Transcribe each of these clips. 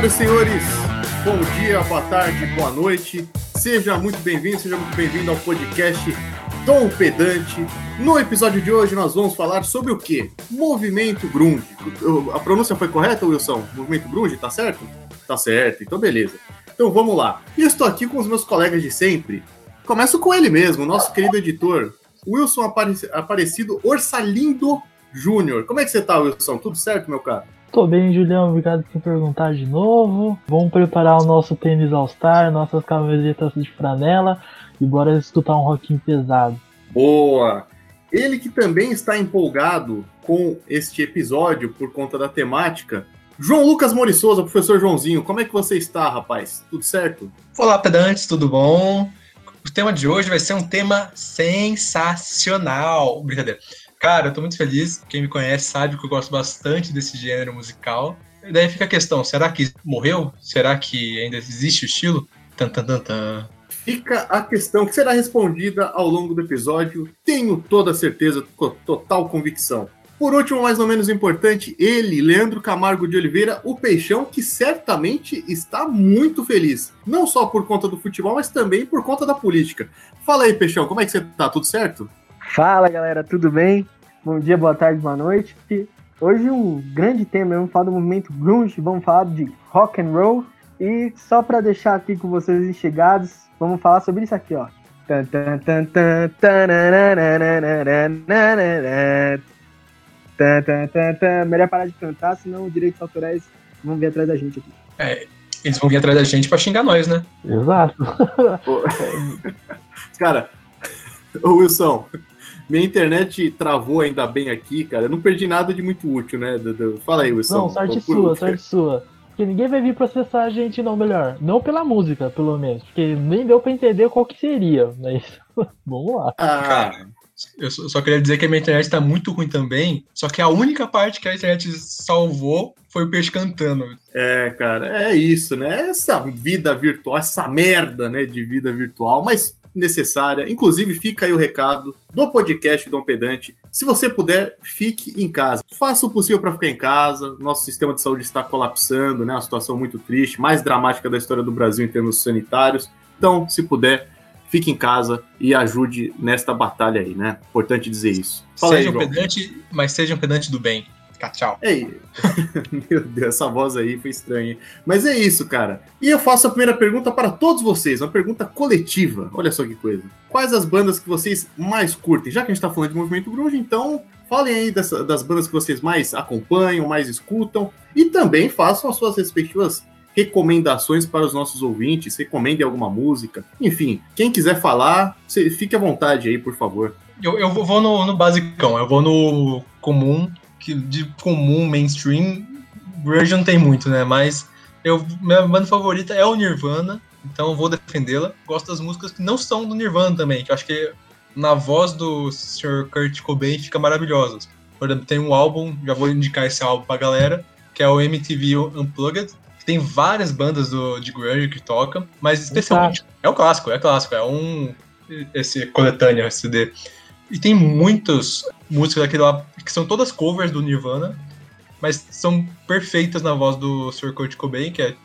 Senhoras e senhores, bom dia, boa tarde, boa noite. Seja muito bem-vindo, seja muito bem-vindo ao podcast Dom Pedante. No episódio de hoje nós vamos falar sobre o quê? Movimento Grunge. A pronúncia foi correta, Wilson? Movimento Grunge, tá certo? Tá certo, então beleza. Então vamos lá. E estou aqui com os meus colegas de sempre. Começo com ele mesmo, nosso querido editor, Wilson Aparecido Orsalindo Júnior. Como é que você tá, Wilson? Tudo certo, meu cara? Tô bem, Julião. Obrigado por perguntar de novo. Vamos preparar o nosso tênis All-Star, nossas camisetas de franela e bora escutar um rockinho pesado. Boa! Ele que também está empolgado com este episódio por conta da temática. João Lucas Morissosa, professor Joãozinho, como é que você está, rapaz? Tudo certo? Olá, pedantes, tudo bom? O tema de hoje vai ser um tema sensacional. Brincadeira. Cara, eu tô muito feliz. Quem me conhece sabe que eu gosto bastante desse gênero musical. E daí fica a questão: será que morreu? Será que ainda existe o estilo? Tan, tan, tan, tan. Fica a questão que será respondida ao longo do episódio. Tenho toda certeza, total convicção. Por último, mais ou menos importante, ele, Leandro Camargo de Oliveira, o Peixão, que certamente está muito feliz. Não só por conta do futebol, mas também por conta da política. Fala aí, Peixão, como é que você tá? Tudo certo? Fala, galera, tudo bem? Bom dia, boa tarde, boa noite. Hoje um grande tema, vamos falar do movimento grunge, vamos falar de rock and roll e só para deixar aqui com vocês enxergados, vamos falar sobre isso aqui, ó. Melhor parar de cantar, senão os direitos autorais vão vir atrás da gente aqui. É, eles vão vir atrás da gente pra xingar nós, né? Exato. Cara, ô Wilson, minha internet travou ainda bem aqui, cara. Eu não perdi nada de muito útil, né? Fala aí, Wilson. Não, sorte sua, sorte sua. Porque ninguém vai vir processar a gente, não, melhor. Não pela música, pelo menos. Porque nem deu pra entender qual que seria. Mas vamos lá. Ah, cara. Eu só queria dizer que a minha internet tá muito ruim também. Só que a única parte que a internet salvou foi o peixe cantando. É, cara, é isso, né? Essa vida virtual, essa merda, né, de vida virtual. Mas necessária. Inclusive, fica aí o recado do podcast Dom Pedante. Se você puder, fique em casa. Faça o possível para ficar em casa. Nosso sistema de saúde está colapsando, né? Uma situação muito triste, mais dramática da história do Brasil em termos sanitários. Então, se puder, fique em casa e ajude nesta batalha aí, né? Importante dizer isso. Fala seja aí, um pedante, mas seja um pedante do bem. Tchau. É, meu Deus, essa voz aí foi estranha. Mas é isso, cara. E eu faço a primeira pergunta para todos vocês, uma pergunta coletiva. Olha só que coisa. Quais as bandas que vocês mais curtem? Já que a gente tá falando de movimento grunge, então falem aí dessa, das bandas que vocês mais acompanham, mais escutam. E também façam as suas respectivas recomendações para os nossos ouvintes, recomendem alguma música. Enfim, quem quiser falar, fique à vontade aí, por favor. Eu, eu vou no, no basicão, eu vou no comum, que de comum, mainstream, grunge não tem muito, né? Mas eu, minha banda favorita é o Nirvana, então eu vou defendê-la. Gosto das músicas que não são do Nirvana também, que eu acho que na voz do Sr. Kurt Cobain fica maravilhosas. Por exemplo, tem um álbum, já vou indicar esse álbum pra galera, que é o MTV Unplugged, que tem várias bandas do, de grunge que tocam, mas especialmente... É o clássico, é clássico, é um... esse coletâneo, esse CD. E tem muitas músicas daquele lá que são todas covers do Nirvana, mas são perfeitas na voz do Sr. Kurt Cobain, que é.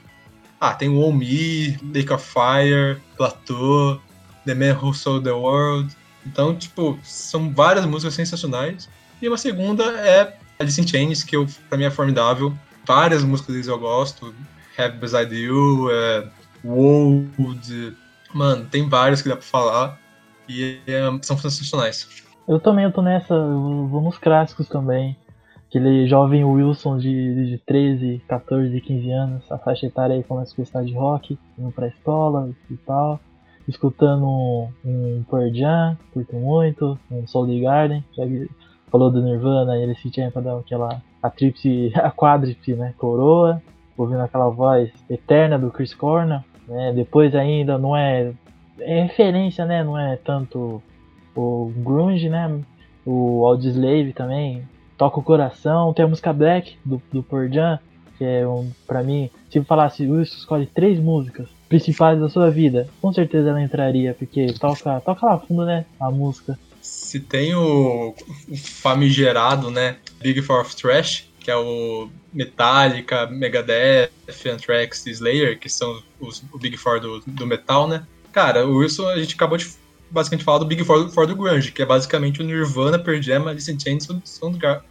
Ah, tem o Me, Lake of Fire, Plateau, The Man Who Sold the World. Então, tipo, são várias músicas sensacionais. E uma segunda é Alice in Chains, que eu, pra mim é formidável. Várias músicas deles eu gosto. Have Beside You, é, Wold. Mano, tem vários que dá pra falar. E é, são sensacionais. Eu também eu tô nessa, eu vou nos clássicos também. Aquele jovem Wilson de, de 13, 14, 15 anos, a faixa etária aí começa a gostar de rock, indo pra escola e tal. Escutando um, um Pearl Jam, curto muito, um Soul Garden, já falou do Nirvana, ele se tinha pra dar aquela a tríplice, a quádrice, né, coroa, ouvindo aquela voz eterna do Chris Cornell, né, depois ainda não é é referência, né? Não é tanto o grunge, né? O Audioslave também toca o coração. Tem a música Black do, do Pearl Jam, que é um, pra mim, se eu falasse, Wilson, escolhe três músicas principais da sua vida, com certeza ela entraria, porque toca, toca lá fundo, né? A música. Se tem o, o famigerado, né? Big Four of Trash, que é o Metallica, Megadeth, Anthrax e Slayer, que são os, o Big Four do, do metal, né? Cara, o Wilson, a gente acabou de basicamente falar do Big Four, Four do Grunge, que é basicamente o Nirvana, Pearl Jam, Alice in Chains e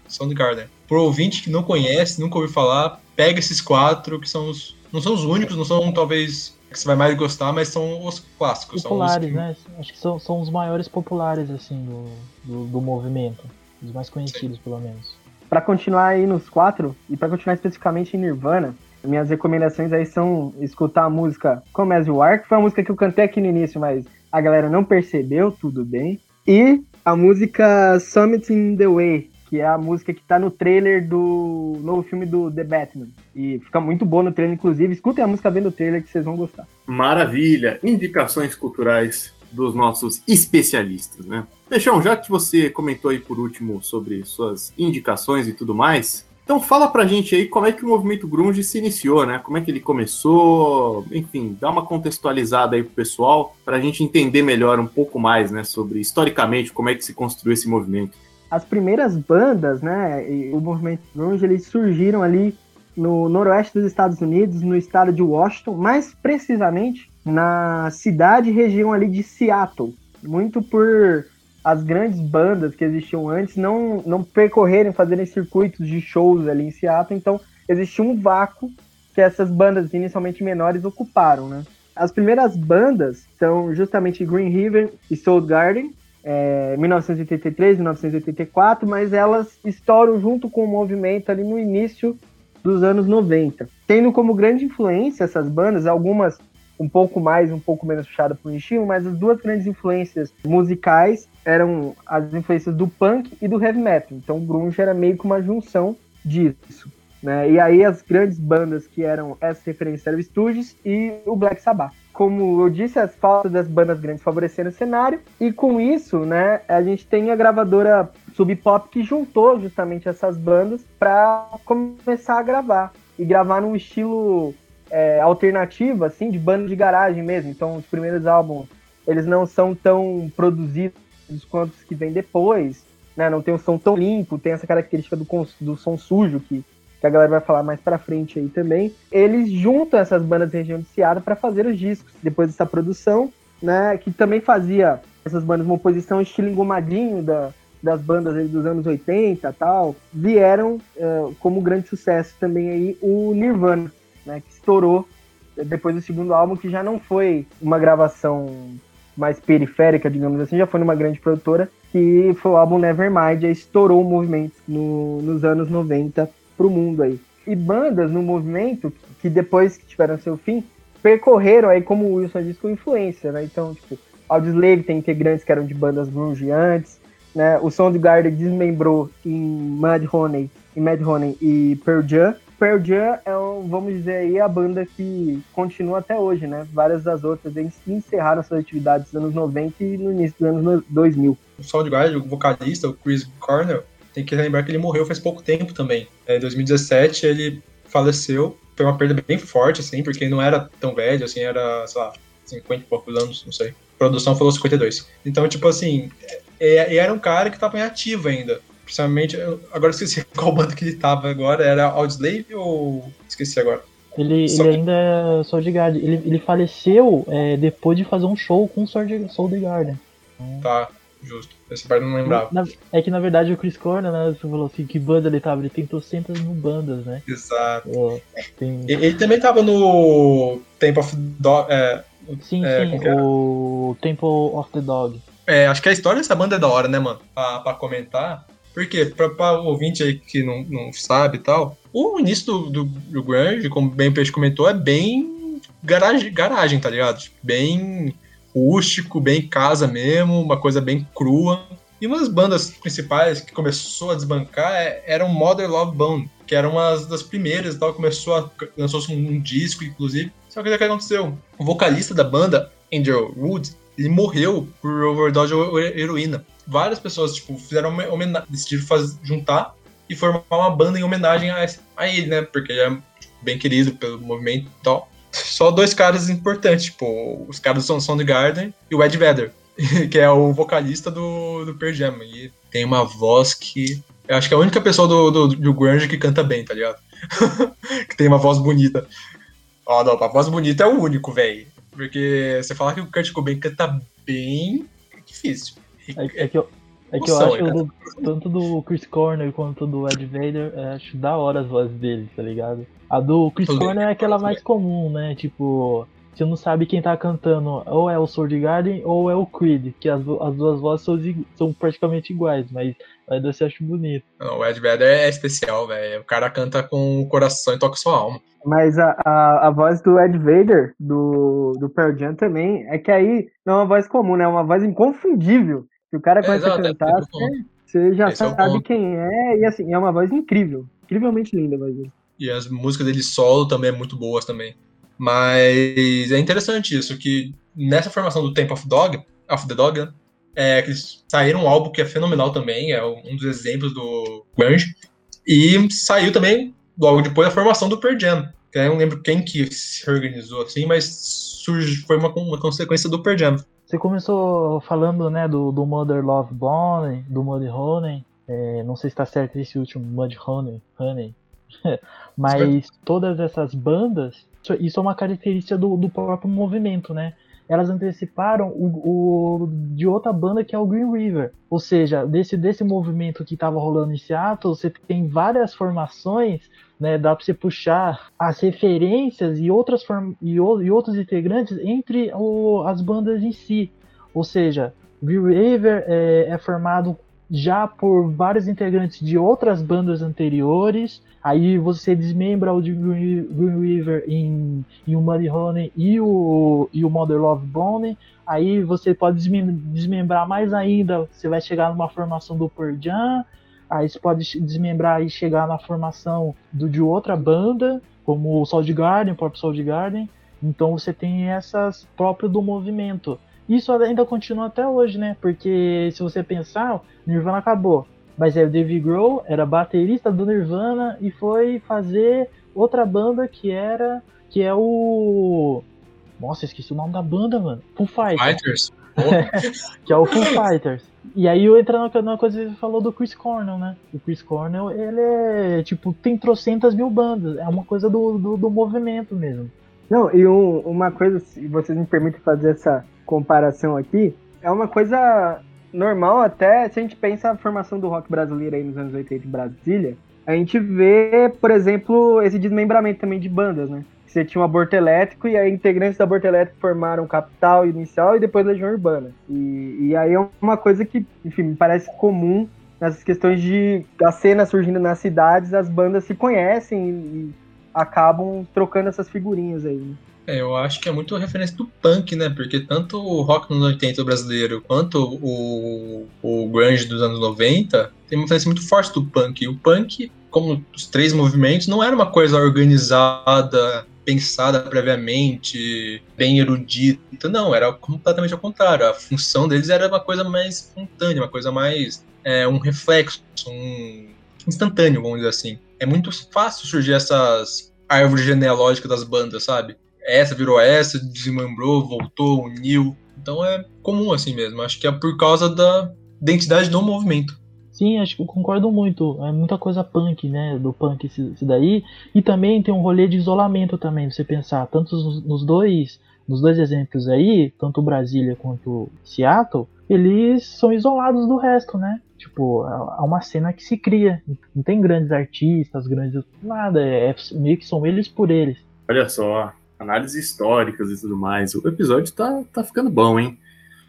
Soundgarden. Por ouvinte que não conhece, nunca ouviu falar, pega esses quatro, que são os... Não são os únicos, não são talvez que você vai mais gostar, mas são os clássicos. Populares, que... né? Acho que são, são os maiores populares, assim, do, do, do movimento. Os mais conhecidos, Sim. pelo menos. Para continuar aí nos quatro, e para continuar especificamente em Nirvana, minhas recomendações aí são escutar a música Come As You Are, que foi uma música que eu cantei aqui no início, mas a galera não percebeu, tudo bem. E a música Summit in the Way, que é a música que tá no trailer do novo filme do The Batman. E fica muito boa no trailer, inclusive. Escutem a música vendo o trailer que vocês vão gostar. Maravilha! Indicações culturais dos nossos especialistas, né? Peixão, já que você comentou aí por último sobre suas indicações e tudo mais, então fala pra gente aí como é que o movimento grunge se iniciou, né? Como é que ele começou, enfim, dá uma contextualizada aí pro pessoal pra gente entender melhor um pouco mais, né, sobre historicamente como é que se construiu esse movimento. As primeiras bandas, né, o movimento grunge, eles surgiram ali no noroeste dos Estados Unidos, no estado de Washington, mais precisamente na cidade e região ali de Seattle, muito por as grandes bandas que existiam antes não, não percorrerem, fazerem circuitos de shows ali em Seattle, então existia um vácuo que essas bandas inicialmente menores ocuparam, né? As primeiras bandas são justamente Green River e Soul Garden, é, 1983, 1984, mas elas estouram junto com o movimento ali no início dos anos 90. Tendo como grande influência essas bandas, algumas um pouco mais, um pouco menos puxada para o estilo, mas as duas grandes influências musicais eram as influências do punk e do heavy metal. Então o grunge era meio que uma junção disso. Né? E aí as grandes bandas que eram essa referência eram o Stooges e o Black Sabbath. Como eu disse, as faltas das bandas grandes favoreceram o cenário, e com isso, né, a gente tem a gravadora Sub Pop que juntou justamente essas bandas para começar a gravar. E gravar num estilo é, alternativo, assim, de banda de garagem mesmo. Então, os primeiros álbuns, eles não são tão produzidos quanto os que vêm depois, né? Não tem um som tão limpo, tem essa característica do, do som sujo que, que a galera vai falar mais pra frente aí também. Eles juntam essas bandas de região de Seattle para fazer os discos, depois dessa produção, né? Que também fazia essas bandas uma oposição estilo engomadinho da, das bandas dos anos 80 tal, vieram uh, como grande sucesso também aí o Nirvana, né, que estourou depois do segundo álbum, que já não foi uma gravação mais periférica, digamos assim, já foi numa grande produtora, que foi o álbum Nevermind, aí estourou o movimento no, nos anos 90 pro mundo aí. E bandas no movimento, que depois que tiveram seu fim, percorreram aí, como o Wilson disse, com influência, né? Então, tipo, Audioslave tem integrantes que eram de bandas grunge antes, né? O Soundgarden desmembrou em Mad Honey, em Mad Honey e Pearl Jam, Pearl Jam é, vamos dizer aí, a banda que continua até hoje, né? Várias das outras encerraram suas atividades nos anos 90 e no início dos anos 2000. O Soundgarden, o vocalista, o Chris Cornell, tem que lembrar que ele morreu faz pouco tempo também. Em 2017 ele faleceu, foi uma perda bem forte, assim, porque ele não era tão velho, assim, era, sei lá, 50 e poucos anos, não sei. A produção falou 52. Então, tipo assim, é, é, era um cara que estava em ativo ainda. Principalmente, agora esqueci qual banda que ele tava agora, era Audioslave ou. Esqueci agora. Ele, ele ainda é Soul Garden. Ele, ele faleceu é, depois de fazer um show com Soul Garden. Tá, justo. Essa parte não lembrava. Na, é que na verdade o Chris Corner, né, você falou assim, que banda ele tava? Ele tentou centas no bandas, né? Exato. tem... ele, ele, também tava no Temple of Dog. É, sim, é, sim, o Temple of the Dog. É, acho que a história dessa banda é da hora, né, mano? Pra, pra comentar. Porque, para o ouvinte aí que não, não sabe e tal, o início do, do, do Grunge, como bem o Peixe comentou, é bem garagem, garagem tá ligado? Tipo, bem rústico, bem casa mesmo, uma coisa bem crua. E uma das bandas principais que começou a desbancar é, era o Mother Love Bone, que era uma das primeiras tal, começou a lançou um, um disco, inclusive. Só que o que aconteceu? O vocalista da banda, Andrew Wood, ele morreu por overdose de heroína várias pessoas, tipo, fizeram decidiram fazer, juntar e formar uma banda em homenagem a, a ele, né? Porque ele é bem querido pelo movimento e tal. Só dois caras importantes, tipo, os caras do Soundgarden e o Ed Vedder, que é o vocalista do, do Pearl Jam. E tem uma voz que Eu acho que é a única pessoa do, do, do grunge que canta bem, tá ligado? que tem uma voz bonita. Ó, não, a voz bonita é o único, velho. Porque você falar que o Kurt Cobain canta bem é difícil. É, é que eu, é que eu acho do, tanto do Chris Corner quanto do Ed Vader, acho da hora as vozes deles, tá ligado? A do Chris Tudo Corner bem. é aquela mais comum, né? Tipo, você não sabe quem tá cantando, ou é o Sword Garden ou é o Creed, que as, as duas vozes são, são praticamente iguais, mas ainda se acho bonito. Não, o Ed Vedder é especial, velho. O cara canta com o coração e toca sua alma. Mas a, a, a, voz do Ed Vader, do, do Pearl Jam também, é que aí não é uma voz comum, né? É uma voz inconfundível. Se o cara começa é, a cantar, você, você já Esse é sabe é quem é, e assim, é uma voz incrível. Incrivelmente linda a voz dele. E as músicas dele solo também é muito boas também. Mas é interessante isso, que nessa formação do Temple of Dog, of the Dog, né, é, que eles saíram um álbum que é fenomenal também, é um dos exemplos do grunge, e saiu também logo depois da formação do Pearl Jam. Que eu não lembro quem que se organizou assim, mas surge, foi uma, uma consequência do Pearl Jam. Você começou falando, né, do, do Mother Love Bone, do Muddy Honey, é, não sei se está certo esse último, Mud Honey, Honey. mas todas essas bandas isso é uma característica do, do próprio movimento, né? Elas anteciparam o, o, de outra banda que é o Green River. Ou seja, desse, desse movimento que estava rolando em Seattle, você tem várias formações, né? Dá para você puxar as referências e, outras e, o, e outros integrantes entre o, as bandas em si. Ou seja, Green River é, é formado já por vários integrantes de outras bandas anteriores. Aí você desmembra o de Green, River em, em o Muddy Honey e o, e o Mother Love Bone. Aí você pode desmembrar mais ainda, você vai chegar numa formação do Pearl Jam. Aí você pode desmembrar e chegar na formação do, de outra banda, como o Soul Garden, o próprio Soul Garden. Então você tem essas próprias do movimento. Isso ainda continua até hoje, né? Porque se você pensar, Nirvana acabou. Mas aí o Dave Grohl era baterista do Nirvana e foi fazer outra banda que era. que é o. Nossa, esqueci o nome da banda, mano. Foo Fighters. Fighters. que é o Foo Fighters. E aí eu entro na coisa que você falou do Chris Cornell, né? O Chris Cornell, ele é, tipo, tem trocentas mil bandas. É uma coisa do, do, do movimento mesmo. Não, e um, uma coisa, se vocês me permitem fazer essa comparação aqui, é uma coisa normal até se a gente pensa a formação do rock brasileiro aí nos anos 80 em Brasília, a gente vê, por exemplo, esse desmembramento também de bandas, né? Você tinha um aborto elétrico e aí integrantes do aborto elétrico formaram Capital Inicial e depois Legião Urbana. E, e aí é uma coisa que, enfim, me parece comum nessas questões de a cena surgindo nas cidades, as bandas se conhecem e acabam trocando essas figurinhas aí. Né? É, eu acho que é muito referência do punk, né? Porque tanto o rock nos 80 brasileiro quanto o, o grunge dos anos 90 tem uma referência muito forte do punk. E o punk, como os três movimentos, não era uma coisa organizada, pensada previamente, bem erudita. Não, era completamente ao contrário. A função deles era uma coisa mais espontânea, uma coisa mais. É, um reflexo, um instantâneo, vamos dizer assim. É muito fácil surgir essas árvores genealógicas das bandas, sabe? essa virou essa, desmembrou, voltou, uniu. Então é comum assim mesmo. Acho que é por causa da identidade do movimento. Sim, acho que concordo muito. É muita coisa punk, né? Do punk isso daí. E também tem um rolê de isolamento também, você pensar. Tanto nos dois, nos dois exemplos aí, tanto Brasília quanto Seattle, eles são isolados do resto, né? Tipo, é uma cena que se cria. Não tem grandes artistas, grandes. nada. É, é meio que são eles por eles. Olha só, análises históricas e tudo mais. O episódio tá, tá ficando bom, hein?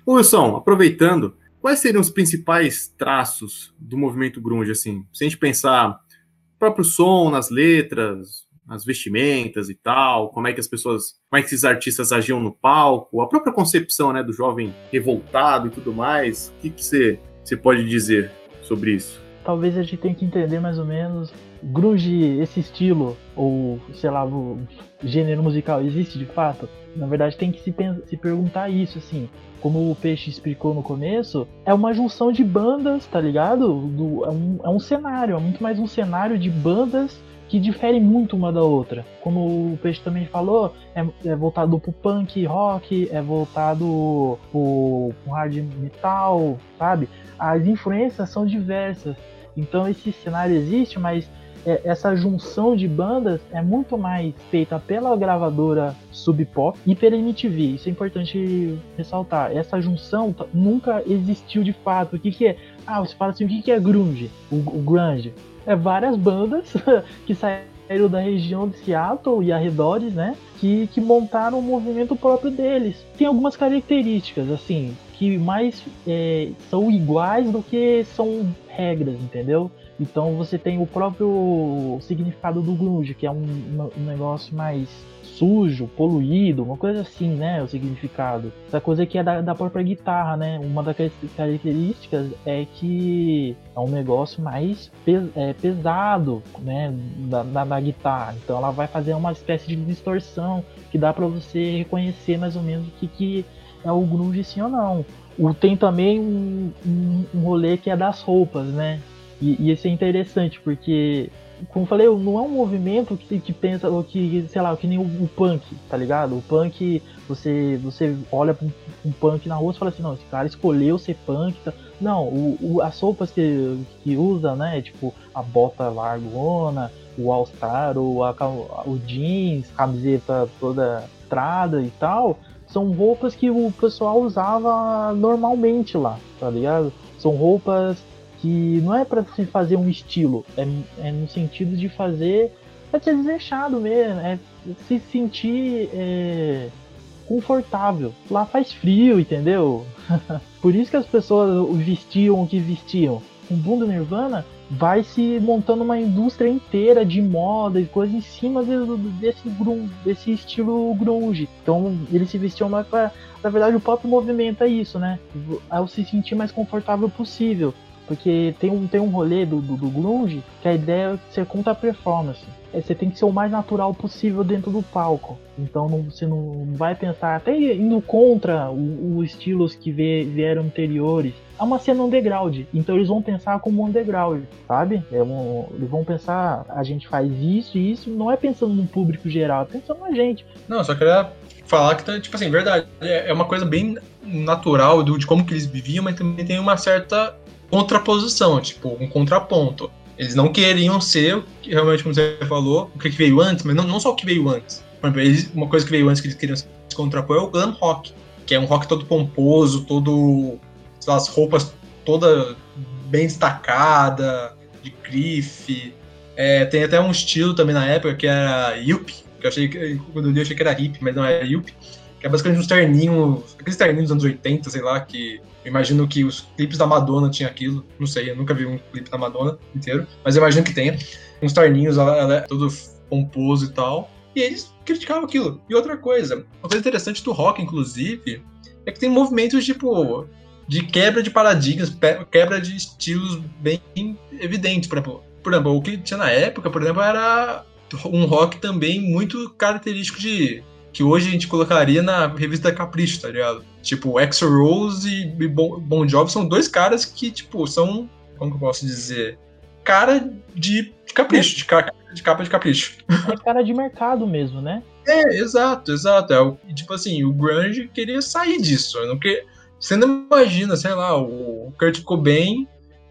Wilson, aproveitando, quais seriam os principais traços do movimento grunge, assim? Se a gente pensar o próprio som nas letras, nas vestimentas e tal, como é que as pessoas, como é que esses artistas agiam no palco, a própria concepção, né, do jovem revoltado e tudo mais, o que, você pode dizer sobre isso? Talvez a gente tenha que entender mais ou menos grunge, esse estilo, ou sei lá, o gênero musical existe de fato? Na verdade, tem que se, se perguntar isso, assim. Como o Peixe explicou no começo, é uma junção de bandas, tá ligado? Do, é, um, é um cenário, é muito mais um cenário de bandas que diferem muito uma da outra. Como o Peixe também falou, é, é voltado pro punk rock, é voltado pro, pro hard metal, sabe? As influências são diversas. Então esse cenário existe, mas essa junção de bandas é muito mais feita pela gravadora Sub Pop e pela MTV. Isso é importante ressaltar. Essa junção nunca existiu de fato. O que, que é? Ah, você fala assim, o que, que é grunge? O, o grunge é várias bandas que saíram da região de Seattle e arredores, né? Que, que montaram um movimento próprio deles. Tem algumas características, assim, que mais é, são iguais do que são regras, entendeu? Então você tem o próprio significado do grunge, que é um, um negócio mais sujo, poluído, uma coisa assim, né? O significado. Essa coisa que é da, da própria guitarra, né? Uma das características é que é um negócio mais pes, é, pesado, né? Da, da, da, guitarra. Então ela vai fazer uma espécie de distorção que dá para você reconhecer mais ou menos o que, que é o grunge sim ou não. O, tem também um, um, um rolê que é das roupas, né? E, e isso é interessante, porque, como falei, não é um movimento que, que pensa, ou que, sei lá, que nem o, o, punk, tá ligado? O punk, você, você olha pra um, um, punk na rua e fala assim, não, esse cara escolheu ser punk. Tá? Não, o, o, as roupas que, que usa, né? Tipo, a bota largona, o all-star, o, o jeans, camiseta toda estrada e tal, são roupas que o pessoal usava normalmente lá, tá ligado? São roupas que não é para se fazer um estilo, é, é, no sentido de fazer é ser desleixado mesmo, é se sentir é, confortável. Lá faz frio, entendeu? Por isso que as pessoas vestiam o que vestiam. Com Bunda Nirvana vai se montando uma indústria inteira de moda e coisas em cima desse, grunge, desse estilo grunge. Então eles se vestiam mais para, na verdade, o próprio movimento é isso, né? Ao se sentir mais confortável possível. Porque tem um, tem um rolê do, do, do grunge que a ideia é ser contra a performance. É, você tem que ser o mais natural possível dentro do palco. Então não, você não vai pensar, até indo contra os estilos que vieram anteriores. É uma cena underground, então eles vão pensar como underground, sabe? É um, eles vão pensar, a gente faz isso e isso, não é pensando no público geral, é pensando na gente. Não, só queria falar que, tá, tipo assim, verdade, é, é uma coisa bem natural de como que eles viviam, mas também tem uma certa contraposição, tipo, um contraponto. Eles não queriam ser, realmente, como você falou, o que veio antes, mas não, não só o que veio antes. Eles, uma coisa que veio antes que eles queriam se contrapor é o glam rock, que é um rock todo pomposo, todo. as roupas toda bem destacada, de grife. É, tem até um estilo também na época que era Yup, que eu achei quando eu li eu achei que era hip, mas não era Yup, que é basicamente uns terninhos, aqueles terninhos dos anos 80, sei lá, que eu imagino que os clipes da Madonna tinham aquilo. Não sei, eu nunca vi um clipe da Madonna inteiro, mas eu imagino que tenha. Uns torninhos, ela, ela é todo pomposo e tal. E eles criticavam aquilo. E outra coisa, uma coisa interessante do rock, inclusive, é que tem movimentos tipo de quebra de paradigmas, quebra de estilos bem evidentes. Por exemplo, por exemplo, o que tinha na época, por exemplo, era um rock também muito característico de que hoje a gente colocaria na revista Capricho, tá ligado? Tipo, Exo Rose e bon, bon Jovi são dois caras que, tipo, são. Como que eu posso dizer? Cara de, de capricho, de, ca, de capa de capricho. É cara de mercado mesmo, né? É, exato, exato. É, tipo assim, o Grunge queria sair disso. Não você não imagina, sei lá, o Kurt Cobain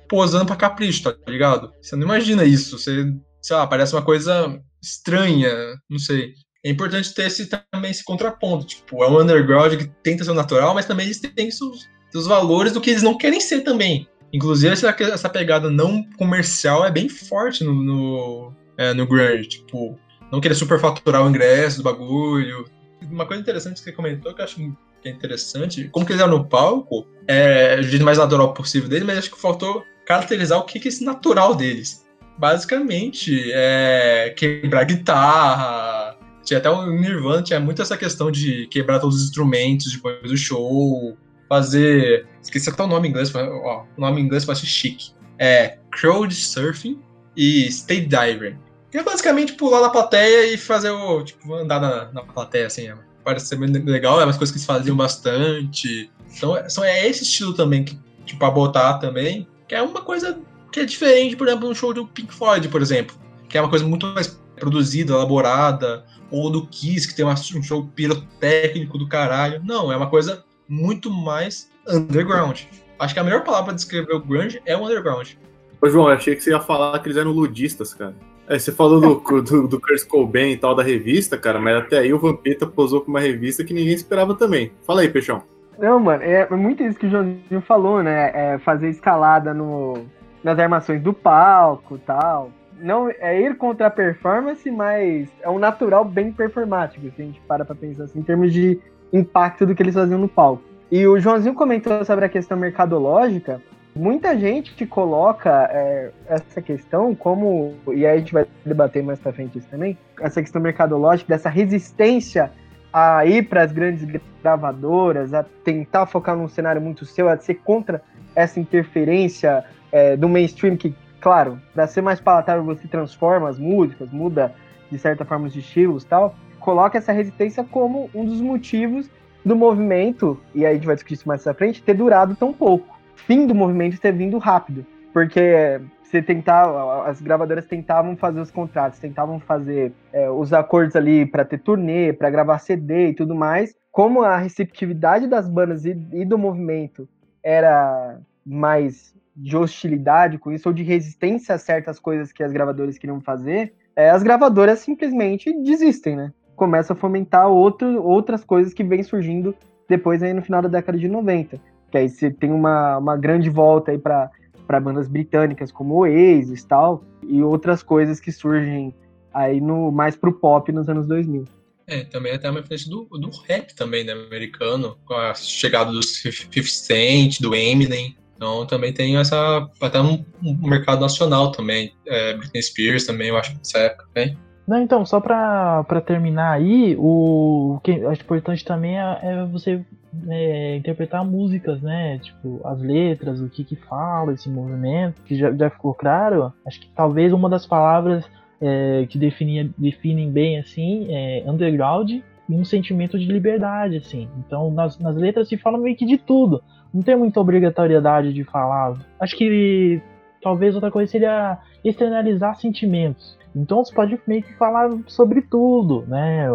posando pra capricho, tá ligado? Você não imagina isso. Você, sei lá, parece uma coisa estranha, não sei é importante ter esse, também esse contraponto. Tipo, é um underground que tenta ser natural, mas também eles têm seus, seus valores do que eles não querem ser também. Inclusive, essa, essa pegada não comercial é bem forte no, no, é, no grunge. Tipo, não querer superfaturar o ingresso do bagulho. Uma coisa interessante que você comentou, que eu acho que é interessante, como que eles eram no palco, é o jeito mais natural possível deles, mas acho que faltou caracterizar o que, que é esse natural deles. Basicamente, é quebrar guitarra, tinha até o Nirvana, tinha muito essa questão de quebrar todos os instrumentos depois do show, fazer. Esqueci até o nome em inglês, ó, o nome em inglês parece chique. É Crowd Surfing e State Diving. Que é basicamente pular na plateia e fazer o. Tipo, andar na, na plateia, assim. É, parece ser bem legal, é umas coisas que eles faziam bastante. Então, é, são, é esse estilo também que, tipo, pra botar também, que é uma coisa que é diferente, por exemplo, um show do Pink Floyd, por exemplo. Que é uma coisa muito mais produzida, elaborada, ou do Kiss, que tem um show pirotécnico do caralho. Não, é uma coisa muito mais underground. Acho que a melhor palavra para descrever o grunge é o underground. Ô, João, eu achei que você ia falar que eles eram ludistas, cara. É, você falou do, do, do Kurt Cobain e tal da revista, cara, mas até aí o Vampeta posou com uma revista que ninguém esperava também. Fala aí, Peixão. Não, mano, é muito isso que o Joãozinho falou, né? É fazer escalada no, nas armações do palco tal. Não é ir contra a performance, mas é um natural bem performático, se a gente para pra pensar assim, em termos de impacto do que eles faziam no palco. E o Joãozinho comentou sobre a questão mercadológica. Muita gente coloca é, essa questão como, e aí a gente vai debater mais pra frente isso também, essa questão mercadológica, dessa resistência a ir para as grandes gravadoras, a tentar focar num cenário muito seu, a ser contra essa interferência é, do mainstream que, claro, para ser mais palatável você transforma as músicas, muda de certa forma os estilos tal, coloca essa resistência como um dos motivos do movimento, e aí a gente vai discutir isso mais pra frente, ter durado tão pouco fim do movimento ter vindo rápido. Porque você tentava, as gravadoras tentavam fazer os contratos, tentavam fazer é, os acordos ali para ter turnê, para gravar CD e tudo mais. Como a receptividade das bandas e, e, do movimento era mais de hostilidade com isso, ou de resistência a certas coisas que as gravadoras queriam fazer, é, as gravadoras simplesmente desistem, né? Começa a fomentar outro, outras coisas que vêm surgindo depois aí no final da década de 90 que aí você tem uma, uma grande volta aí para bandas britânicas como Oasis e tal, e outras coisas que surgem aí no mais pro pop nos anos 2000. É, também até uma influência do, do rap também, né, americano, com a chegada do 50 Cent, do Eminem, então também tem essa, até um, um mercado nacional também, é, Britney Spears também, eu acho, nessa época, né? Não, então, só para terminar aí, o, o que acho importante também é, é você é, interpretar músicas, né? Tipo, as letras, o que que fala esse movimento, que já, já ficou claro. Acho que talvez uma das palavras é, que definia, definem bem, assim, é underground e um sentimento de liberdade, assim. Então, nas, nas letras se fala meio que de tudo. Não tem muita obrigatoriedade de falar. Acho que talvez outra coisa seria externalizar sentimentos. Então você pode meio que falar sobre tudo, né?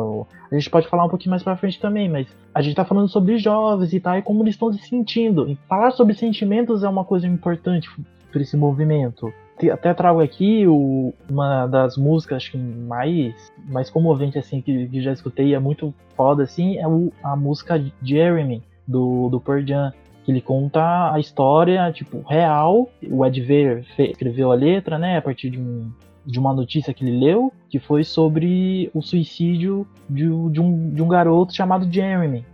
A gente pode falar um pouquinho mais pra frente também, mas a gente tá falando sobre jovens e tal, e como eles estão se sentindo. E falar sobre sentimentos é uma coisa importante para esse movimento. Até trago aqui o, uma das músicas acho que mais, mais comovente assim que, que já escutei, é muito foda assim, é o, a música Jeremy do, do Pearl Jam ele conta a história, tipo, real. O Ed Vedder escreveu a letra, né, a partir de um, de uma notícia que ele leu, que foi sobre o suicídio de, de, um, de um garoto chamado Jeremy,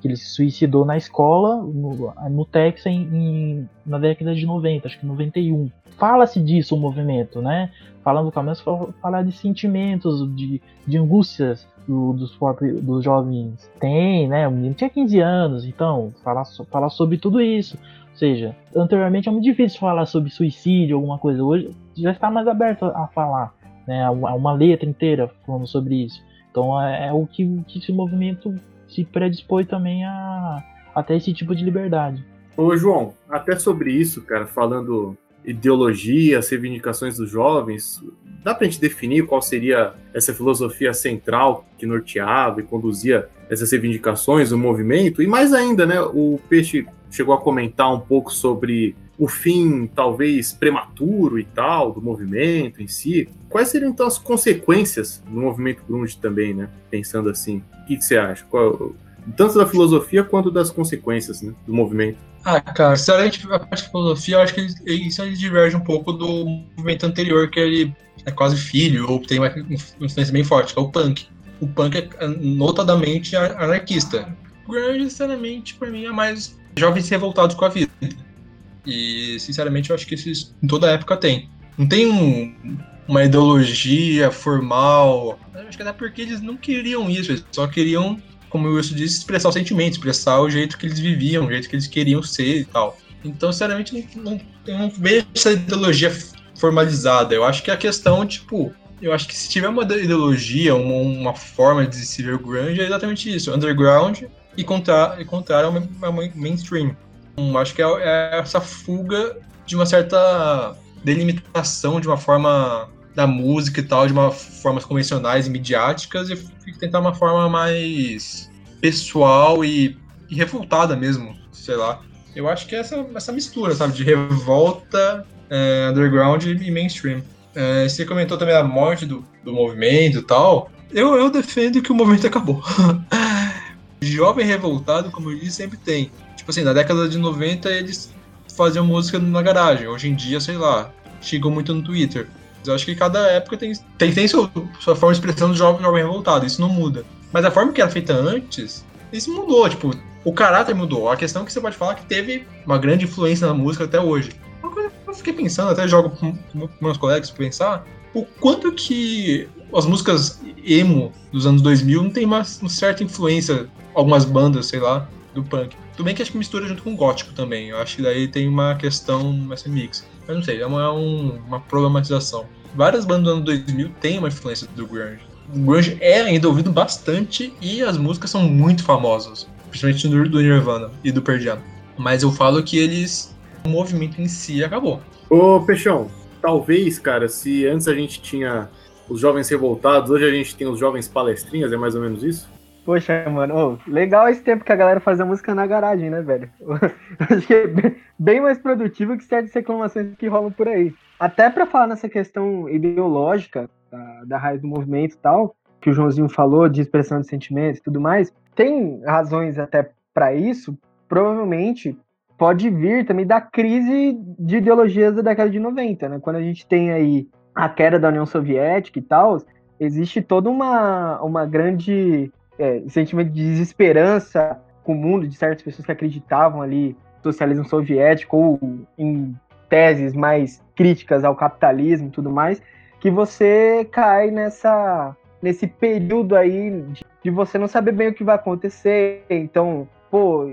que ele se suicidou na escola, no, no Texas, em, em, na década de 90, acho que 91. Fala-se disso o movimento, né? Falando começo falar de sentimentos, de, de angústias do, dos, dos jovens. Tem, né? O menino tinha 15 anos, então, falar, falar sobre tudo isso seja, anteriormente é muito difícil falar sobre suicídio, alguma coisa. Hoje já está mais aberto a falar, né? Uma letra inteira falando sobre isso. Então é, é o que, que esse movimento se predispõe também a até esse tipo de liberdade. Ô João, até sobre isso, cara, falando ideologia, as reivindicações dos jovens, dá pra gente definir qual seria essa filosofia central que norteava e conduzia essas reivindicações, o movimento? E mais ainda, né, o Peixe chegou a comentar um pouco sobre o fim, talvez, prematuro e tal, do movimento em si. Quais seriam, então, as consequências do movimento grunge também, né? Pensando assim. O que, você acha? Qual, tanto da filosofia quanto das consequências né, do movimento. Ah, cara, se a gente a parte de filosofia, eu acho que isso aí diverge um pouco do movimento anterior, que ele é quase filho, ou tem uma influência bem forte, que é o punk. O punk é notadamente anarquista. O grunge, sinceramente, para mim, é mais jovens revoltados com a vida. E, sinceramente, eu acho que isso em toda época tem. Não tem um, uma ideologia formal. Eu acho que até porque eles não queriam isso, eles só queriam, como o Wilson disse, expressar o sentimento, expressar o jeito que eles viviam, o jeito que eles queriam ser e tal. Então, sinceramente, não, não, não vejo essa ideologia formalizada. Eu acho que a questão, tipo, eu acho que se tiver uma ideologia, uma, uma forma de se ver o grunge, é exatamente isso. Underground e contrário, e ao mainstream. Um, acho que é, é, essa fuga de uma certa delimitação de uma forma da música e tal, de uma formas convencionais e midiáticas, e tentar uma forma mais pessoal e, e revoltada mesmo, sei lá. Eu acho que é essa, essa mistura, sabe, de revolta é, underground e mainstream. É, você comentou também a morte do, do movimento e tal. Eu, eu defendo que o movimento acabou. Jovem revoltado, como eu disse, sempre tem. Tipo assim, na década de 90 eles faziam música na garagem. Hoje em dia, sei lá, chegou muito no Twitter. Eu acho que cada época tem, tem, tem sua, sua forma de expressão do jovem, jovem revoltado, isso não muda. Mas a forma que era feita antes, isso mudou, tipo, o caráter mudou. A questão é que você pode falar que teve uma grande influência na música até hoje. Uma coisa que eu fiquei pensando, até jogo com meus colegas pra pensar, o quanto que as músicas emo dos anos 2000 não tem uma, certa influência, algumas bandas, sei lá, do punk. Tudo bem que acho que mistura junto com o gótico também. Eu acho que daí tem uma questão, essa mix. Mas não sei, é uma, uma problematização. Várias bandas do ano 2000 têm uma influência do grunge. O grunge é ainda ouvido bastante e as músicas são muito famosas. Principalmente do, do Nirvana e do Pearl. Mas eu falo que eles... O movimento em si acabou. Ô, Peixão, talvez, cara, se antes a gente tinha os jovens revoltados, hoje a gente tem os jovens palestrinhas, é mais ou menos isso? Poxa, mano, oh, legal esse tempo que a galera fazia música na garagem, né, velho? Acho que é bem mais produtivo que certas reclamações que rolam por aí. Até para falar nessa questão ideológica da, da raiz do movimento e tal, que o Joãozinho falou, de expressão de sentimentos e tudo mais, tem razões até para isso, provavelmente pode vir também da crise de ideologias da década de 90, né? Quando a gente tem aí a queda da União Soviética e tal, existe toda uma, uma grande é, sentimento de desesperança com o mundo de certas pessoas que acreditavam ali no socialismo soviético ou em teses mais críticas ao capitalismo e tudo mais, que você cai nessa nesse período aí de, de você não saber bem o que vai acontecer, então, pô,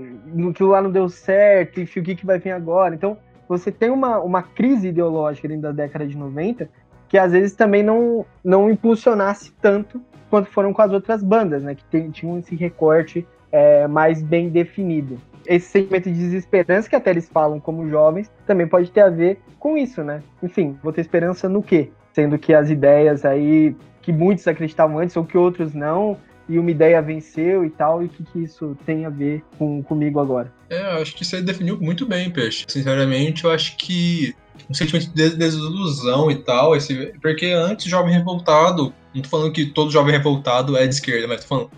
aquilo lá não deu certo, enfim, o que, que vai vir agora? Então, você tem uma, uma crise ideológica dentro da década de 90 que às vezes também não, não impulsionasse tanto quanto foram com as outras bandas, né? Que tem, tinham esse recorte é, mais bem definido. Esse sentimento de desesperança que até eles falam como jovens também pode ter a ver com isso, né? Enfim, vou ter esperança no quê? Sendo que as ideias aí que muitos acreditavam antes ou que outros não, e uma ideia venceu e tal, e o que, que isso tem a ver com, comigo agora? É, acho que você definiu muito bem, Peixe. Sinceramente, eu acho que um sentimento de desilusão e tal, esse, porque antes jovem revoltado, não tô falando que todo jovem revoltado é de esquerda, mas tô falando,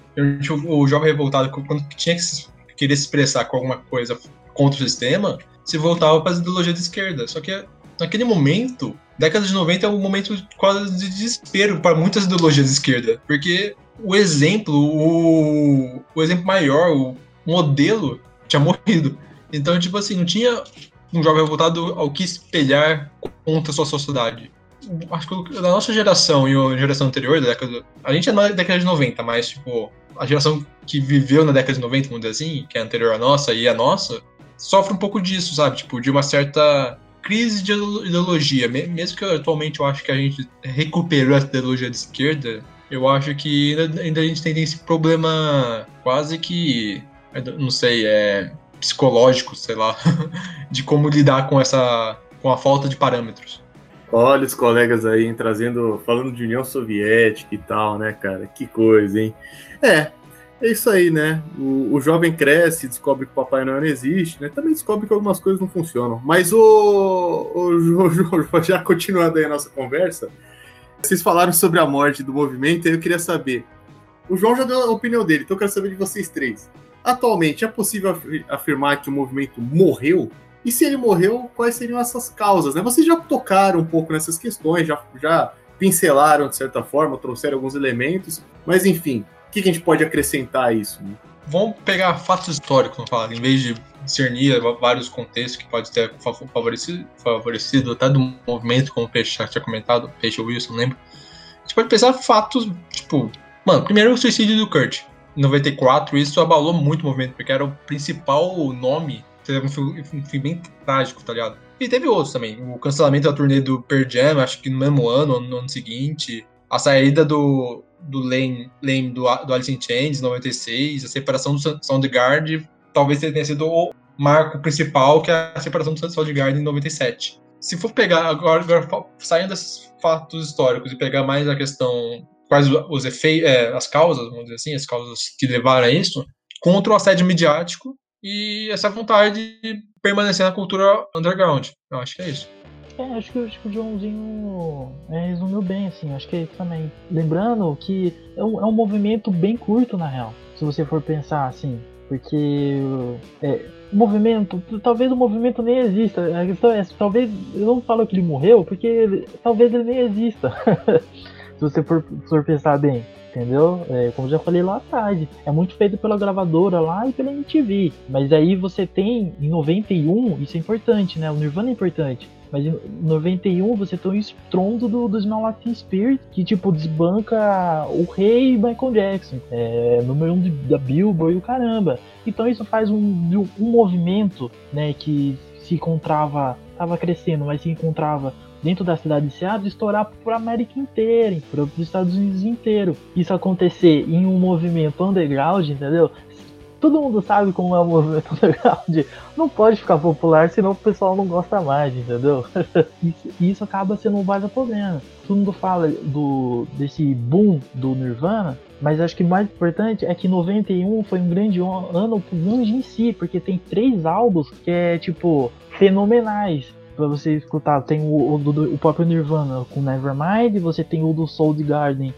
o, jovem revoltado, quando tinha que se, querer se expressar com alguma coisa contra o sistema, se voltava para as ideologias de esquerda. Só que naquele momento, década de 90 é um momento quase de desespero para muitas ideologias de esquerda, porque o exemplo, o, o exemplo maior, o modelo tinha morrido. Então, tipo assim, não tinha um jovem revoltado ao que espelhar contra sua sociedade. Acho que da nossa geração e a geração anterior, da década, a gente é na década de 90, mas tipo, a geração que viveu na década de 90, vamos dizer assim, que é anterior à nossa e a nossa, sofre um pouco disso, sabe? Tipo, de uma certa crise de ideologia. Mesmo que atualmente eu acho que a gente recuperou essa ideologia de esquerda, eu acho que ainda, ainda a gente tem esse problema quase que, não sei, é psicológico, sei lá, de como lidar com essa com a falta de parâmetros. Olha os colegas aí trazendo, falando de União Soviética e tal, né, cara? Que coisa, hein? É, é isso aí, né? O, o jovem cresce, descobre que o Papai Noel não existe, né? Também descobre que algumas coisas não funcionam. Mas o, o, o já continuando aí a nossa conversa, vocês falaram sobre a morte do movimento e eu queria saber. O João já deu a opinião dele, então eu quero saber de vocês três. Atualmente, é possível afirmar que o movimento morreu? E se ele morreu, quais seriam essas causas? Né? Vocês já tocaram um pouco nessas questões, já, já pincelaram de certa forma, trouxeram alguns elementos, mas enfim, o que a gente pode acrescentar a isso? Né? Vamos pegar fatos históricos, vamos falar, em vez de discernir vários contextos que pode ter favorecido, favorecido até do movimento, como o Peixe já tinha comentado, Peixe Wilson, lembra? A gente pode pensar fatos, tipo, mano, primeiro o suicídio do Kurt. 94, isso abalou muito o movimento, porque era o principal nome. Teve um fim bem trágico, tá ligado? E teve outros também. O cancelamento da turnê do Pearl Jam, acho que no mesmo ano, no ano seguinte. A saída do, do Lane, Lane do, do Alice in Chains, 96. A separação do Soundgarden, talvez tenha sido o marco principal, que é a separação do Soundgarden em 97. Se for pegar, agora, agora saindo desses fatos históricos e pegar mais a questão quais os efeitos, é, as causas, vamos dizer assim, as causas que levaram a isso, contra o assédio midiático e essa vontade de permanecer na cultura underground. Eu acho que é isso. É, acho que, acho que o Joãozinho é, resumiu bem, assim, acho que é também. Lembrando que é um, é um movimento bem curto, na real, se você for pensar assim, porque é, movimento, talvez o movimento nem exista. A questão é, talvez, eu não falo que ele morreu, porque ele, talvez ele nem exista. se você for, for pensar bem entendeu? É, como já falei lá atrás, é muito feito pela gravadora lá e pela MTV. Mas aí você tem, em 91, isso é importante, né? O Nirvana é importante. Mas em 91 você tem o estrondo do, do Smell Spirit, que tipo desbanca o rei Michael Jackson, é, número um da Billboard e o caramba. Então isso faz um, um movimento, né, que se encontrava, estava crescendo, mas se encontrava dentro da cidade de Seattle estourar para a América inteira, para os Estados Unidos inteiro. Isso acontecer em um movimento underground, entendeu? Todo mundo sabe como é o movimento underground. Não pode ficar popular, senão o pessoal não gosta mais, entendeu? isso, isso acaba sendo um baita problema. Todo mundo fala do, desse boom do Nirvana, mas acho que o mais importante é que 91 foi um grande ano pro grunge em si, porque tem três álbuns que é tipo fenomenais para você escutar. Tem o, o, do, o próprio Nirvana com Nevermind, você tem o do Soul Garden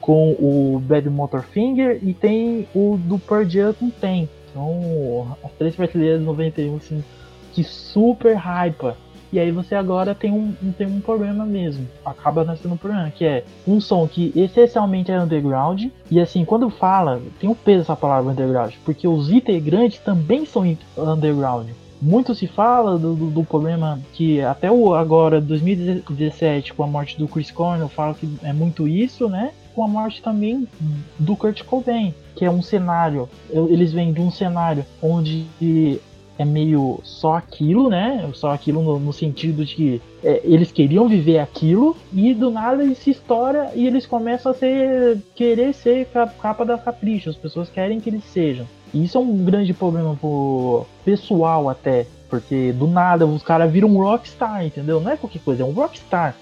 com o Bad Motorfinger e tem o do Pearl Jam com Tem. Então, as três prateleiras de 91 assim, que super hypa. E aí você agora tem um, tem um problema mesmo. Acaba nascendo um problema, que é um som que essencialmente é underground. E assim, quando fala, tem um peso essa palavra underground, porque os integrantes também são underground. Muito se fala do, do, do, problema que até o agora, 2017, com a morte do Chris Cornell, fala que é muito isso, né? Com a morte também do Kurt Cobain, que é um cenário, eles vêm de um cenário onde é meio só aquilo, né? Só aquilo no, no sentido de que é, eles queriam viver aquilo e do nada eles se estoura e eles começam a ser querer ser capa da capricho. As pessoas querem que eles sejam. Isso é um grande problema pro pessoal até, porque do nada os caras viram um rockstar, entendeu? Não é qualquer coisa, é um rockstar.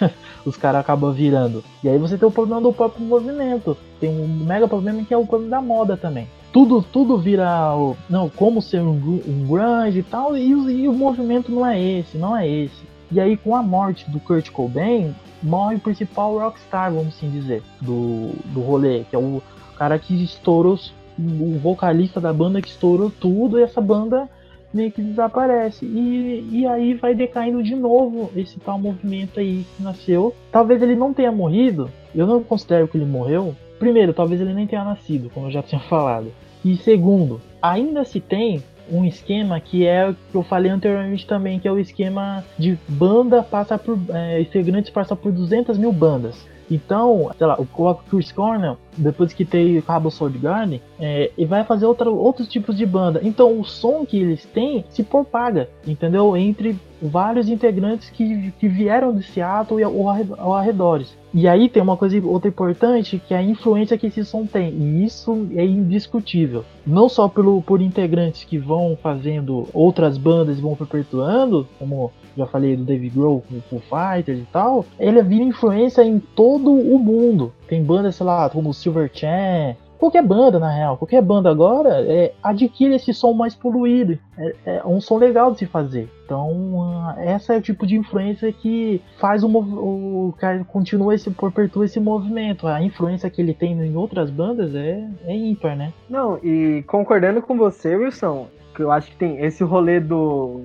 os caras acabam virando. E aí você tem o problema do próprio movimento. Tem um mega problema que é o problema da moda também. Tudo, tudo vira o, não, como ser um, um grunge e tal, e, e o movimento não é esse, não é esse. E aí com a morte do Kurt Cobain, morre o principal rockstar, vamos assim dizer, do, do rolê, que é o cara que estourou o vocalista da banda que estourou tudo e essa banda meio que desaparece. E, e aí vai decaindo de novo esse tal movimento aí que nasceu. Talvez ele não tenha morrido, eu não considero que ele morreu. Primeiro, talvez ele nem tenha nascido, como eu já tinha falado. E segundo, ainda se tem um esquema que é o que eu falei anteriormente também, que é o esquema de banda passa por. É, integrantes passa por 200 mil bandas. Então, sei lá, o Chris Cornell, depois que tem Cabo Sword Garden, é, e vai fazer outra, outros tipos de banda. Então, o som que eles têm se propaga, entendeu? Entre vários integrantes que, que vieram de Seattle e ao, ao arredores. E aí tem uma coisa outra importante que é a influência que esse som tem. E isso é indiscutível. Não só pelo, por integrantes que vão fazendo outras bandas e vão perpetuando, como já falei do Dave Grohl com Foo Fighters e tal, ele vira influência em todo o mundo. Tem bandas, sei lá, como Silverchair, qualquer banda na real, qualquer banda agora é, adquire esse som mais poluído. É, é, um som legal de se fazer. Então, uh, essa é o tipo de influência que faz o, o cara continua esse, perpetua esse movimento. A influência que ele tem em outras bandas é, é ímpar, né? Não, e concordando com você, Wilson, que eu acho que tem esse rolê do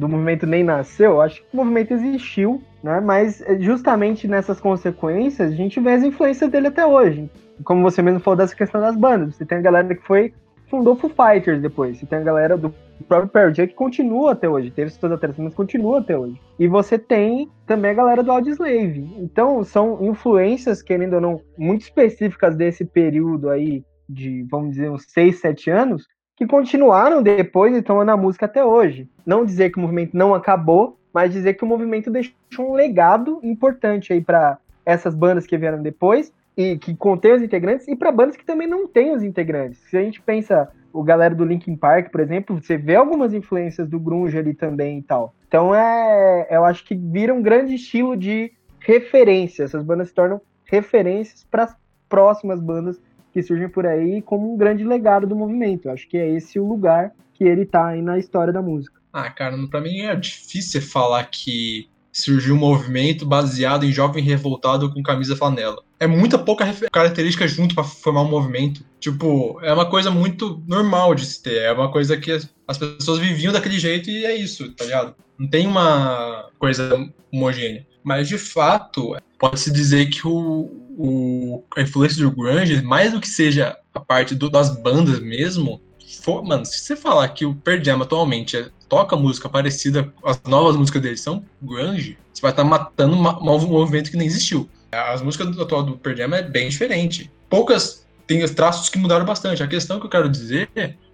do movimento nem nasceu, acho que o movimento existiu, né? Mas é, justamente nessas consequências a gente vê as influências dele até hoje. Como você mesmo falou dessa questão das bandas, você tem a galera que foi fundou Foo Fighters depois, você tem a galera do próprio Pearl Jam que continua até hoje, teve suas alterações, mas continua até hoje. E você tem também a galera do Audioslave. Então são influências, querendo ou não, muito específicas desse período aí de, vamos dizer, uns 6, 7 anos, que continuaram depois e estão na música até hoje. Não dizer que o movimento não acabou, mas dizer que o movimento deixou um legado importante aí para essas bandas que vieram depois e que contém os integrantes e para bandas que também não têm os integrantes. Se a gente pensa o galera do Linkin Park, por exemplo, você vê algumas influências do grunge ali também e tal. Então é, eu acho que vira um grande estilo de referência. Essas bandas se tornam referências para as próximas bandas que surgem por aí como um grande legado do movimento. Eu acho que é esse o lugar que ele tá aí na história da música. Ah, cara, pra mim é difícil falar que surgiu um movimento baseado em jovem revoltado com camisa flanela. É muita pouca característica junto para formar um movimento. Tipo, é uma coisa muito normal de se ter. É uma coisa que as pessoas viviam daquele jeito e é isso, tá ligado? Não tem uma coisa homogênea. Mas de fato, pode-se dizer que o, o, a influência do grunge, mais do que seja a parte do, das bandas mesmo, for, mano, se você falar que o Pearl Jam atualmente é, toca música parecida, as novas músicas deles são grunge, você vai estar tá matando uma, um movimento que nem existiu. As músicas do atual do Pearl Jam é bem diferente. Poucas têm traços que mudaram bastante. A questão que eu quero dizer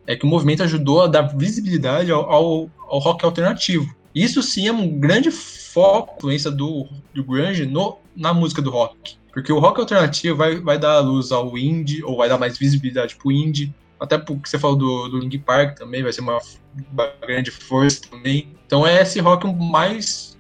é que o movimento ajudou a dar visibilidade ao, ao, ao rock alternativo. Isso sim é um grande foco, influência do, do grunge no, na música do rock. Porque o rock alternativo vai, vai dar luz ao indie, ou vai dar mais visibilidade pro indie. Até porque você falou do, do Link Park também, vai ser uma, uma, grande força também. Então é esse rock mais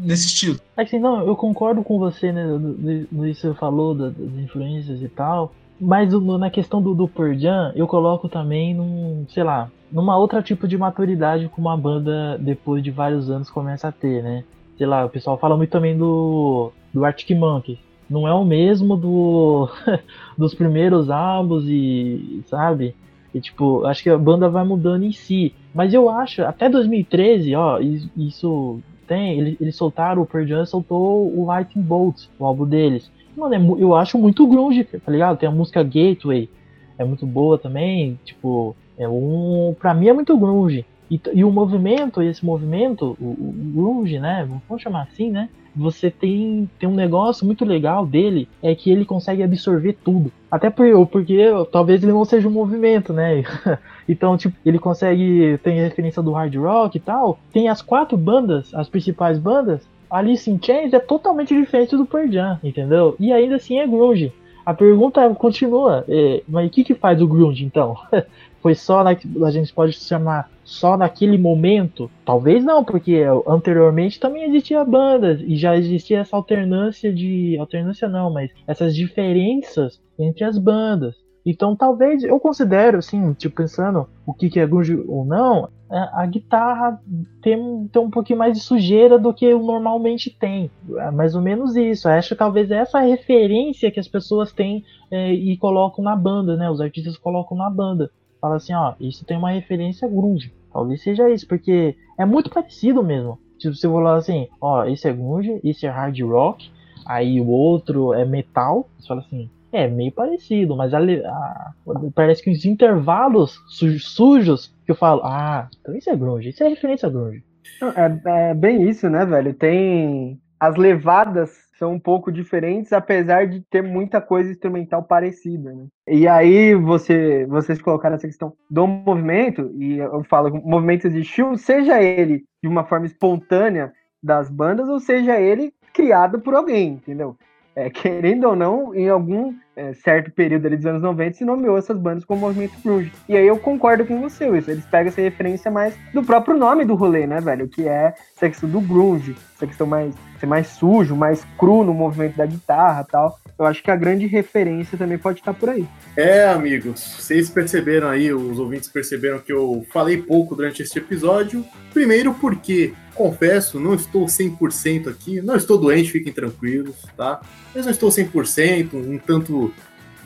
nesse estilo. Assim, não, eu concordo com você, né, no, que você falou, das, influências e tal. Mas na questão do, do Pearl Jam, eu coloco também num, sei lá, numa outra tipo de maturidade que uma banda, depois de vários anos, começa a ter, né? Sei lá, o pessoal fala muito também do, do Arctic Monkeys não é o mesmo do dos primeiros álbuns e sabe? E tipo, acho que a banda vai mudando em si. Mas eu acho, até 2013, ó, isso tem, eles, eles soltaram, o Pearl Jam soltou o Lightning Bolt, o álbum deles. Mano, é, eu acho muito grunge, tá ligado? Tem a música Gateway, é muito boa também, tipo, é um, pra mim é muito grunge. E, e o movimento, esse movimento, o, o grunge, né, vamos chamar assim, né, você tem, tem um negócio muito legal dele, é que ele consegue absorver tudo. Até por, porque talvez ele não seja um movimento, né? então, tipo, ele consegue. Tem referência do hard rock e tal. Tem as quatro bandas, as principais bandas. Alice in Chains é totalmente diferente do Pearl Jam, entendeu? E ainda assim é grunge. A pergunta continua, é, mas o que, que faz o grunge então? Foi só na, a gente pode chamar só naquele momento? Talvez não, porque anteriormente também existia bandas e já existia essa alternância de. Alternância não, mas essas diferenças entre as bandas. Então talvez eu considero, assim, tipo, pensando o que, que é grunge ou não, a, é, a guitarra tem, tem um pouquinho mais de sujeira do que normalmente tem. É mais ou menos isso. Eu acho que talvez é essa referência que as pessoas têm é, e colocam na banda, né? Os artistas colocam na banda fala assim, ó, isso tem uma referência grunge. Talvez seja isso, porque é muito parecido mesmo. Tipo, você falar assim, ó, esse é grunge, esse é hard rock, aí o outro é metal, você fala assim, é meio parecido, mas a, a, parece que os intervalos sujos que eu falo, ah, então isso é grunge, isso é referência grunge. É, é bem isso, né, velho? Tem as levadas são um pouco diferentes, apesar de ter muita coisa instrumental parecida, né? E aí você, vocês colocaram essa questão do movimento, e eu falo, movimento existiu, seja ele de uma forma espontânea das bandas, ou seja ele criado por alguém, entendeu? É, querendo ou não, em algum é, certo período ali dos anos 90 se nomeou essas bandas como movimento grunge. E aí eu concordo com você, Wilson. Eles pegam essa referência mais do próprio nome do rolê, né, velho? Que é questão do grunge, questão mais ser mais sujo, mais cru no movimento da guitarra tal. Eu acho que a grande referência também pode estar por aí. É, amigos, vocês perceberam aí, os ouvintes perceberam que eu falei pouco durante este episódio. Primeiro porque, confesso, não estou 100% aqui, não estou doente, fiquem tranquilos, tá? Mas não estou 100%, um tanto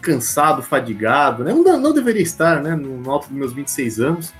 cansado, fadigado, né? Não, não deveria estar, né, no alto dos meus 26 anos.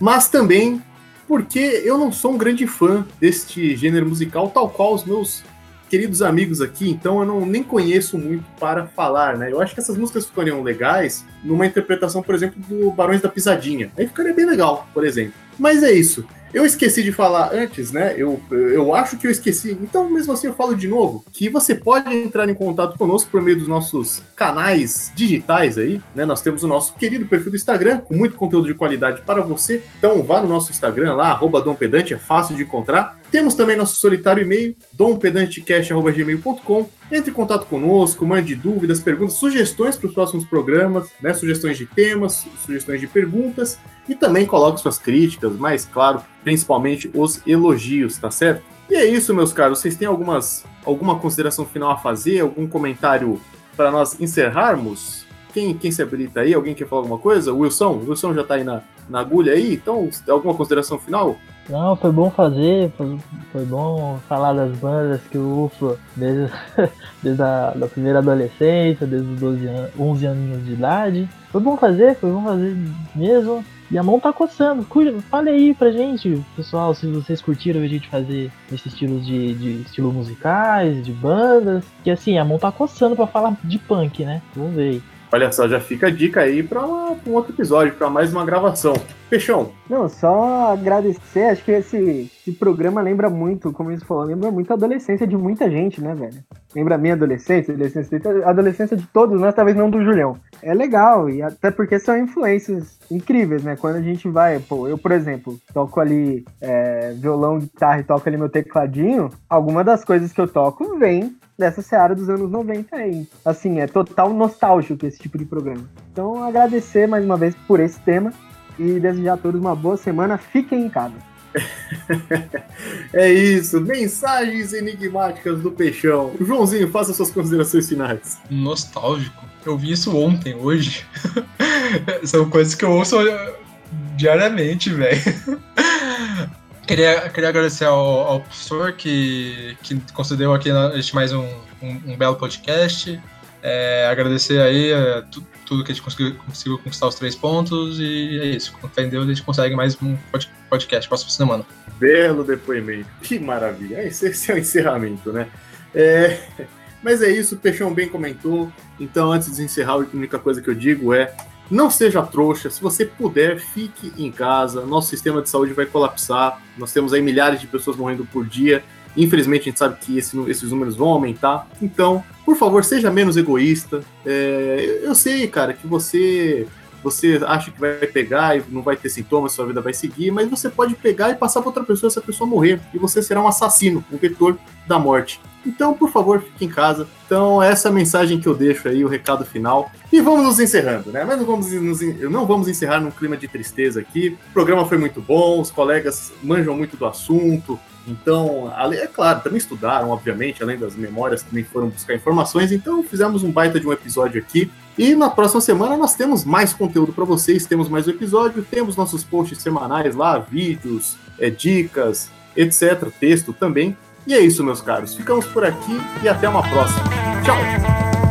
Mas também porque eu não sou um grande fã deste gênero musical, tal qual os meus queridos amigos aqui, então eu não nem conheço muito para falar, né? Eu acho que essas músicas ficariam legais numa interpretação, por exemplo, do Barões da Pisadinha. Aí ficaria bem legal, por exemplo. Mas é isso. Eu esqueci de falar antes, né? Eu, eu acho que eu esqueci. Então, mesmo assim, eu falo de novo que você pode entrar em contato conosco por meio dos nossos canais digitais aí, né? Nós temos o nosso querido perfil do Instagram, com muito conteúdo de qualidade para você. Então, vá no nosso Instagram lá, arroba Dom Pedante, é fácil de encontrar. Temos também nosso solitário e-mail, dompedantecast.gmail.com. Entre em contato conosco, mande dúvidas, perguntas, sugestões para os próximos programas, né? Sugestões de temas, sugestões de perguntas e também coloque suas críticas, mas claro, principalmente os elogios, tá certo? E é isso, meus caros. Vocês têm algumas, alguma consideração final a fazer? Algum comentário para nós encerrarmos? Quem, quem se habilita aí? Alguém quer falar alguma coisa? Wilson? Wilson já está aí na, na agulha aí? Então, alguma consideração final? Não, foi bom fazer, foi, foi bom falar das bandas que o UFO, desde, desde a da primeira adolescência, desde os 12 anos, 11 aninhos de idade. Foi bom fazer, foi bom fazer mesmo. E a mão tá coçando. Fale aí pra gente, pessoal, se vocês curtiram a gente fazer esses estilos de, de estilo musicais, de bandas. Que assim, a mão tá coçando pra falar de punk, né? Vamos ver aí. Olha só, já fica a dica aí para um outro episódio, para mais uma gravação. Peixão. Não, só agradecer, acho que esse, esse programa lembra muito, como isso falou, lembra muito a adolescência de muita gente, né, velho? Lembra a minha adolescência, adolescência, adolescência de todos nós, talvez não do Julião. É legal, e até porque são influências incríveis, né? Quando a gente vai, pô, eu, por exemplo, toco ali é, violão, guitarra e toco ali meu tecladinho, alguma das coisas que eu toco vem dessa seara dos anos 90 aí. Assim, é total nostálgico esse tipo de programa. Então, agradecer mais uma vez por esse tema e desejar a todos uma boa semana. Fiquem em casa. é isso, mensagens enigmáticas do Peixão. Joãozinho, faça suas considerações finais. Nostálgico. Eu vi isso ontem, hoje. São coisas que eu ouço diariamente, velho. Queria, queria agradecer ao, ao, professor que, que concedeu aqui a gente mais um, um, um belo podcast. É, agradecer aí é, tu, tudo que a gente conseguiu, conseguiu, conquistar os três pontos e é isso. Com fé em Deus a gente consegue mais um podcast próxima semana. Belo depoimento, que maravilha. Esse, esse é o encerramento, né? É, mas é isso, o Peixão bem comentou. Então, antes de encerrar, a única coisa que eu digo é não seja trouxa, se você puder, fique em casa. Nosso sistema de saúde vai colapsar. Nós temos aí milhares de pessoas morrendo por dia. Infelizmente, a gente sabe que esse, esses números vão aumentar. Então, por favor, seja menos egoísta. É, eu sei, cara, que você você acha que vai pegar e não vai ter sintomas, sua vida vai seguir, mas você pode pegar e passar para outra pessoa se a pessoa morrer. E você será um assassino, um vetor da morte. Então, por favor, fique em casa. Então, essa é a mensagem que eu deixo aí, o recado final. E vamos nos encerrando, né? Mas não vamos, nos, não vamos encerrar num clima de tristeza aqui. O programa foi muito bom, os colegas manjam muito do assunto. Então, é claro, também estudaram, obviamente, além das memórias, também foram buscar informações. Então, fizemos um baita de um episódio aqui. E na próxima semana nós temos mais conteúdo para vocês, temos mais um episódio, temos nossos posts semanais lá, vídeos, é, dicas, etc. Texto também. E é isso, meus caros. Ficamos por aqui e até uma próxima. Tchau!